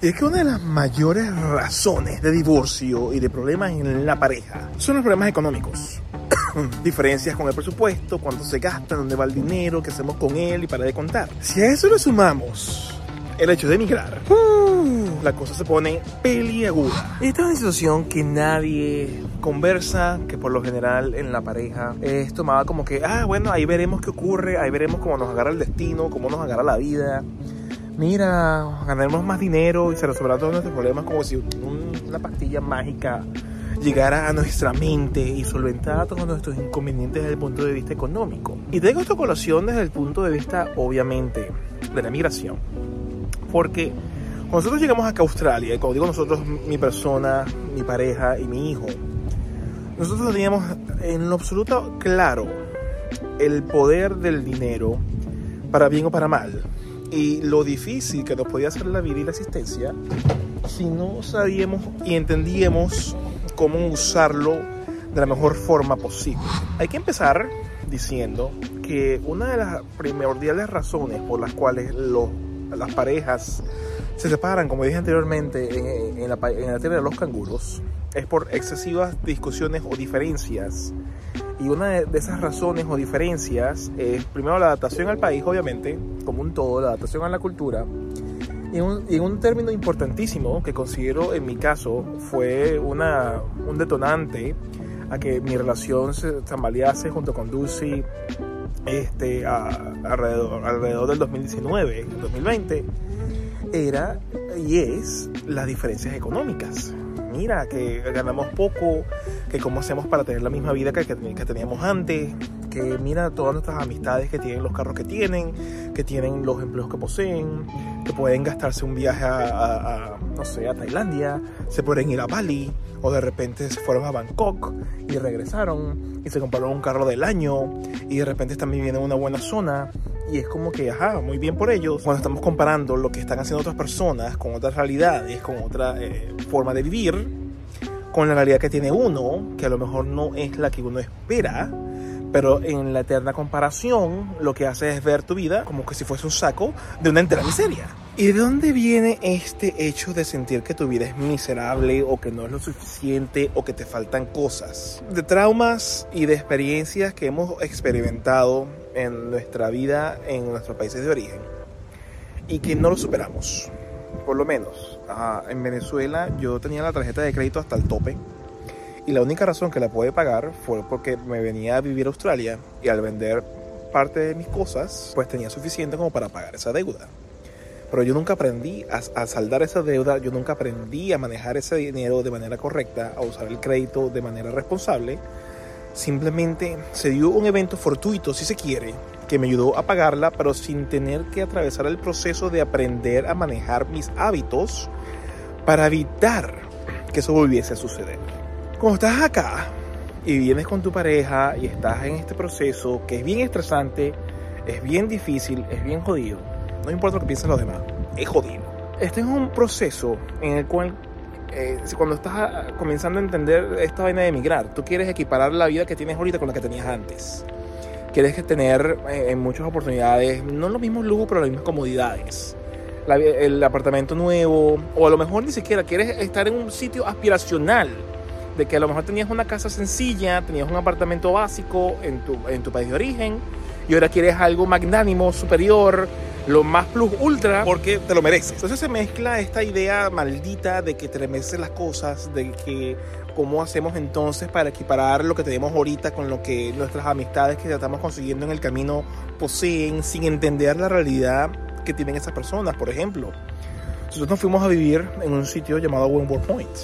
Es que una de las mayores razones de divorcio y de problemas en la pareja son los problemas económicos. Diferencias con el presupuesto, cuánto se gasta, dónde va el dinero, qué hacemos con él y para de contar. Si a eso le sumamos el hecho de emigrar, uh, la cosa se pone peliaguda. Esta es una situación que nadie conversa, que por lo general en la pareja es tomada como que, ah, bueno, ahí veremos qué ocurre, ahí veremos cómo nos agarra el destino, cómo nos agarra la vida mira, ganaremos más dinero y se resolverán todos nuestros problemas como si una pastilla mágica llegara a nuestra mente y solventara todos nuestros inconvenientes desde el punto de vista económico. Y tengo esta colación desde el punto de vista, obviamente, de la migración. Porque cuando nosotros llegamos acá a Australia, y cuando digo nosotros, mi persona, mi pareja y mi hijo, nosotros teníamos en lo absoluto claro el poder del dinero para bien o para mal y lo difícil que nos podía hacer la vida y la existencia si no sabíamos y entendíamos cómo usarlo de la mejor forma posible. Hay que empezar diciendo que una de las primordiales razones por las cuales las parejas se separan, como dije anteriormente en, la, en la tierra de los canguros, es por excesivas discusiones o diferencias y una de esas razones o diferencias es primero la adaptación al país, obviamente, como un todo, la adaptación a la cultura. Y un, un término importantísimo que considero en mi caso fue una, un detonante a que mi relación se tambalease junto con Dulce este, alrededor, alrededor del 2019, 2020, era y es las diferencias económicas mira, que ganamos poco, que cómo hacemos para tener la misma vida que, que, teníamos antes, que mira todas nuestras amistades que tienen los carros que tienen, que tienen los empleos que poseen, que pueden gastarse un viaje a, no sé, a Tailandia, se pueden ir a Bali, o de repente se fueron a Bangkok y regresaron y se compraron un carro del año y de repente están viviendo en una buena zona y es como que, ajá, muy bien por ellos. Cuando estamos comparando lo que están haciendo otras personas con otras realidades, con otra eh, forma de vivir, con la realidad que tiene uno, que a lo mejor no es la que uno espera, pero en la eterna comparación lo que hace es ver tu vida como que si fuese un saco de una entera miseria. ¿Y de dónde viene este hecho de sentir que tu vida es miserable o que no es lo suficiente o que te faltan cosas? De traumas y de experiencias que hemos experimentado en nuestra vida en nuestros países de origen y que no lo superamos. Por lo menos en Venezuela yo tenía la tarjeta de crédito hasta el tope y la única razón que la pude pagar fue porque me venía a vivir a Australia y al vender parte de mis cosas pues tenía suficiente como para pagar esa deuda. Pero yo nunca aprendí a, saldar esa deuda, yo nunca aprendí a manejar ese dinero de manera correcta, a usar el crédito de manera responsable. Simplemente se dio un evento fortuito, si se quiere, que me ayudó a pagarla, pero sin tener que atravesar el proceso de aprender a manejar mis hábitos para evitar que eso volviese a suceder. Cuando estás acá y vienes con tu pareja y estás en este proceso que es bien estresante, es bien difícil, es bien jodido, no importa lo que piensen los demás, es jodido. Este es un proceso en el cual eh, cuando estás ah, comenzando a entender esta vaina de emigrar, tú quieres equiparar la vida que tienes ahorita con la que tenías antes. Quieres tener eh, muchas oportunidades, no los mismos lujos, pero las mismas comodidades. el apartamento nuevo, o a lo mejor ni siquiera quieres estar en un sitio aspiracional, de que a lo mejor tenías una casa sencilla, tenías un apartamento básico en tu, en tu país de origen, y ahora quieres algo magnánimo, superior, lo más plus ultra porque te lo mereces. Entonces se mezcla esta idea maldita de que te mereces las cosas, de que cómo hacemos entonces para equiparar lo que tenemos ahorita con lo que nuestras amistades que estamos consiguiendo en el camino poseen sin entender la realidad que tienen esas personas. Por ejemplo, nosotros nos fuimos a vivir en un sitio llamado Wentworth Point,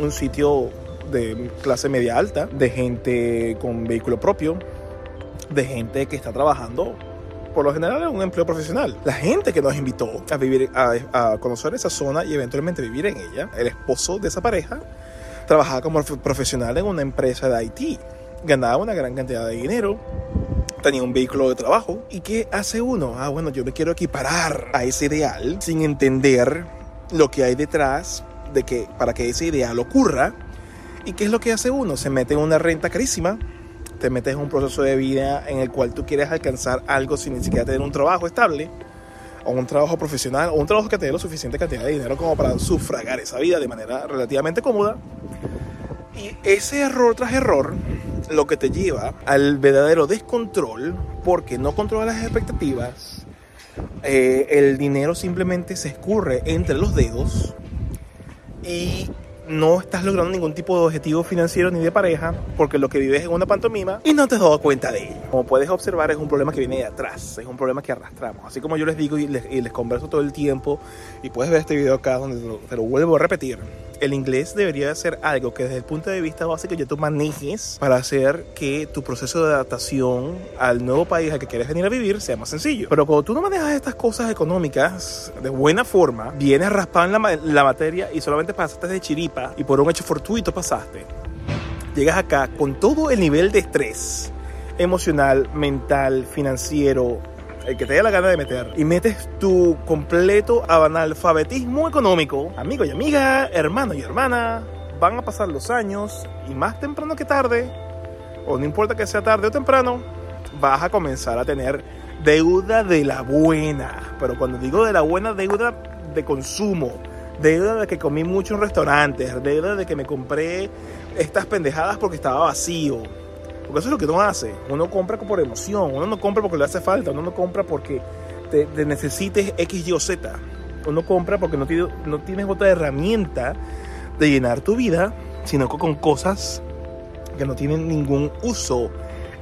un sitio de clase media alta, de gente con vehículo propio, de gente que está trabajando por lo general es un empleo profesional. La gente que nos invitó a vivir, a, conocer esa zona y eventualmente vivir en ella, el esposo de esa pareja, trabajaba como profesional en una empresa de IT, ganaba una gran cantidad de dinero, tenía un vehículo de trabajo. ¿Y qué hace uno? Ah, bueno, yo me quiero equiparar a ese ideal sin entender lo que hay detrás de que para que ese ideal ocurra. ¿Y qué es lo que hace uno? Se mete en una renta carísima te metes en un proceso de vida en el cual tú quieres alcanzar algo sin ni siquiera tener un trabajo estable, o un trabajo profesional o un trabajo que te dé lo suficiente cantidad de dinero como para sufragar esa vida de manera relativamente cómoda. Y ese error tras error lo que te lleva al verdadero descontrol porque no controlas las expectativas. Eh, el dinero simplemente se escurre entre los dedos y no estás logrando ningún tipo de objetivo financiero ni de pareja porque lo que vives es una pantomima y no te has dado cuenta de ello. Como puedes observar es un problema que viene de atrás, es un problema que arrastramos. Así como yo les digo y les, converso todo el tiempo y puedes ver este video acá donde te lo vuelvo a repetir el inglés debería ser algo que desde el punto de vista básico ya tú manejes para hacer que tu proceso de adaptación al nuevo país al que quieres venir a vivir sea más sencillo. Pero cuando tú no manejas estas cosas económicas de buena forma, vienes raspado en la, la materia y solamente pasaste de chiripa y por un hecho fortuito pasaste, llegas acá con todo el nivel de estrés emocional, mental, financiero, el que te dé la gana de meter, y metes tu completo analfabetismo económico, amigo y amiga, hermano y hermana, van a pasar los años y más temprano que tarde, o no importa que sea tarde o temprano, vas a comenzar a tener deuda de la buena. Pero cuando digo de la buena, deuda de consumo, deuda de que comí mucho en restaurantes, deuda de que me compré estas pendejadas porque estaba vacío porque eso es lo que uno hace. Uno compra por emoción, uno no compra porque le hace falta, uno no compra porque te, necesites X, Y o Z. Uno compra porque no, tienes otra herramienta de llenar tu vida, sino con cosas que no tienen ningún uso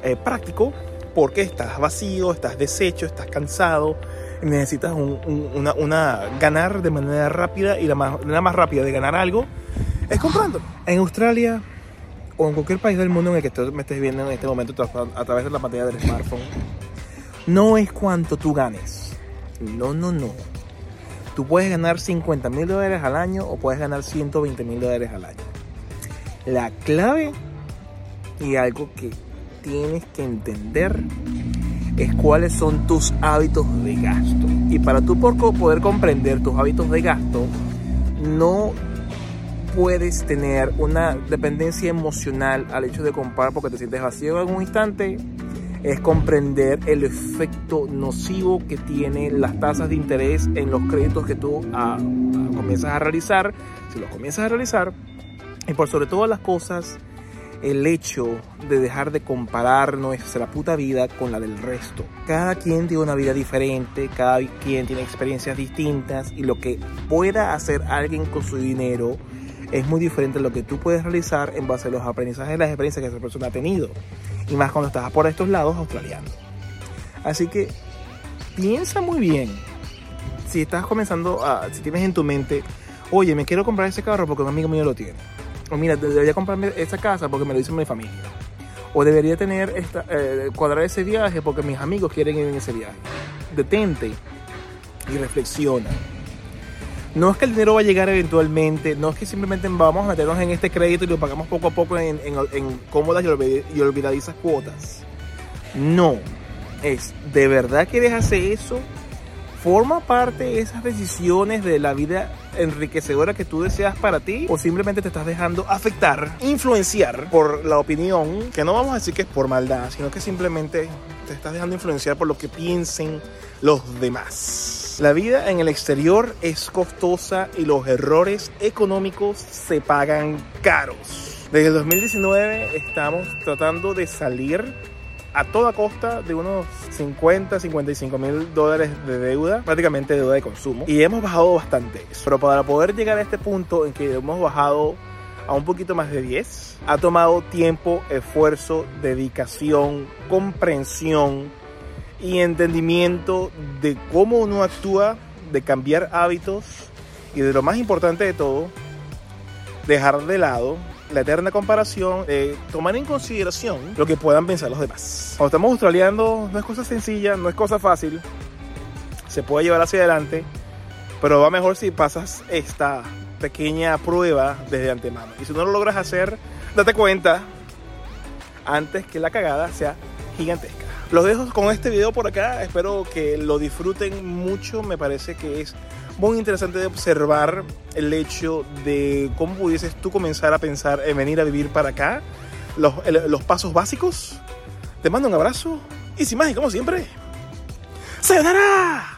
eh, práctico porque estás vacío, estás deshecho, estás cansado, necesitas ganar de manera rápida y la más rápida de ganar algo es comprando. En Australia o en cualquier país del mundo en el que tú me estés viendo en este momento a través de la pantalla del smartphone, no es cuánto tú ganes. No, no, no. Tú puedes ganar 50 mil dólares al año o puedes ganar 120 mil dólares al año. La clave y algo que tienes que entender es cuáles son tus hábitos de gasto. Y para tú poder comprender tus hábitos de gasto, no puedes tener una dependencia emocional al hecho de comprar porque te sientes vacío en un instante es comprender el efecto nocivo que tienen las tasas de interés en los créditos que tú ah, ah, comienzas a realizar, si los comienzas a realizar, y por sobre todas las cosas, el hecho de dejar de comparar nuestra puta vida con la del resto. Cada quien tiene una vida diferente, cada quien tiene experiencias distintas y lo que pueda hacer alguien con su dinero es muy diferente a lo que tú puedes realizar en base a los aprendizajes y las experiencias que esa persona ha tenido. Y más cuando estás por estos lados australianos. Así que piensa muy bien. Si estás comenzando a, si tienes en tu mente, oye, me quiero comprar ese carro porque un amigo mío lo tiene. O mira, debería comprarme esa casa porque me lo dice mi familia. O debería tener esta, eh, cuadrar ese viaje porque mis amigos quieren ir en ese viaje. Detente y reflexiona. No es que el dinero va a llegar eventualmente, no es que simplemente vamos a meternos en este crédito y lo pagamos poco a poco en, cómodas y olvidadizas cuotas. No, es de verdad quieres hacer eso. ¿Forma parte de esas decisiones de la vida enriquecedora que tú deseas para ti? ¿O simplemente te estás dejando afectar, influenciar por la opinión, que no vamos a decir que es por maldad, sino que simplemente te estás dejando influenciar por lo que piensen los demás? La vida en el exterior es costosa y los errores económicos se pagan caros. Desde el 2019 estamos tratando de salir a toda costa de unos 50, 55 mil dólares de deuda, prácticamente deuda de consumo. Y hemos bajado bastante. Pero para poder llegar a este punto en que hemos bajado a un poquito más de 10, ha tomado tiempo, esfuerzo, dedicación, comprensión y entendimiento de cómo uno actúa, de cambiar hábitos y de lo más importante de todo, dejar de lado la eterna comparación, tomar en consideración lo que puedan pensar los demás. Cuando estamos australiando no es cosa sencilla, no es cosa fácil, se puede llevar hacia adelante, pero va mejor si pasas esta pequeña prueba desde antemano. Y si no lo logras hacer, date cuenta antes que la cagada sea gigantesca. Los dejo con este video por acá, espero que lo disfruten mucho, me parece que es muy interesante observar el hecho de cómo pudieses tú comenzar a pensar en venir a vivir para acá, los, los pasos básicos. Te mando un abrazo y sin más y como siempre, ¡Sayonara!